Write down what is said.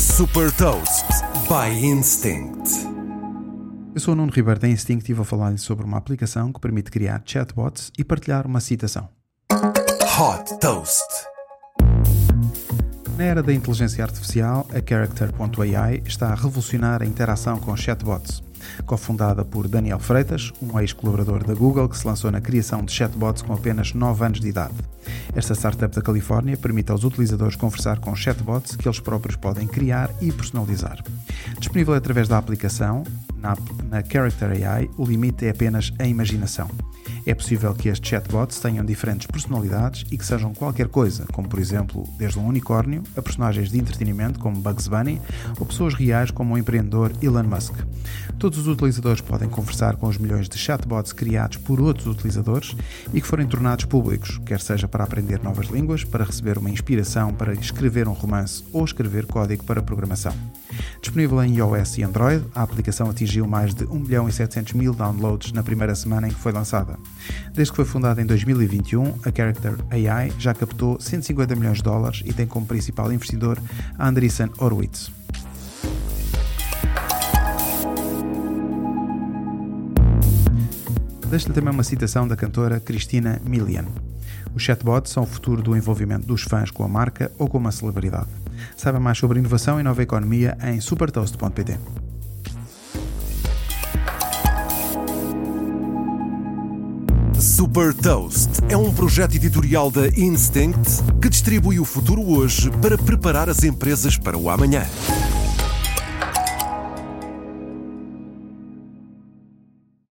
Super Toast by Instinct. Eu sou o Nuno Ribeiro da Instinct e vou falar-lhe sobre uma aplicação que permite criar chatbots e partilhar uma citação. Hot Toast. Na era da inteligência artificial, a Character.ai está a revolucionar a interação com chatbots. Cofundada por Daniel Freitas, um ex-colaborador da Google que se lançou na criação de chatbots com apenas 9 anos de idade. Esta startup da Califórnia permite aos utilizadores conversar com chatbots que eles próprios podem criar e personalizar. Disponível através da aplicação, na, na Character AI, o limite é apenas a imaginação. É possível que estes chatbots tenham diferentes personalidades e que sejam qualquer coisa, como por exemplo, desde um unicórnio a personagens de entretenimento como Bugs Bunny ou pessoas reais como o empreendedor Elon Musk. Todos os utilizadores podem conversar com os milhões de chatbots criados por outros utilizadores e que forem tornados públicos, quer seja para aprender novas línguas, para receber uma inspiração para escrever um romance ou escrever código para programação. Disponível em iOS e Android, a aplicação atingiu mais de 1 milhão e 700 mil downloads na primeira semana em que foi lançada. Desde que foi fundada em 2021, a Character AI já captou 150 milhões de dólares e tem como principal investidor Andreessen Horowitz. Deixo-lhe também uma citação da cantora Christina Milian. Os chatbots são o futuro do envolvimento dos fãs com a marca ou com uma celebridade. Saiba mais sobre inovação e nova economia em supertoast.pt. Super Toast é um projeto editorial da Instinct que distribui o futuro hoje para preparar as empresas para o amanhã.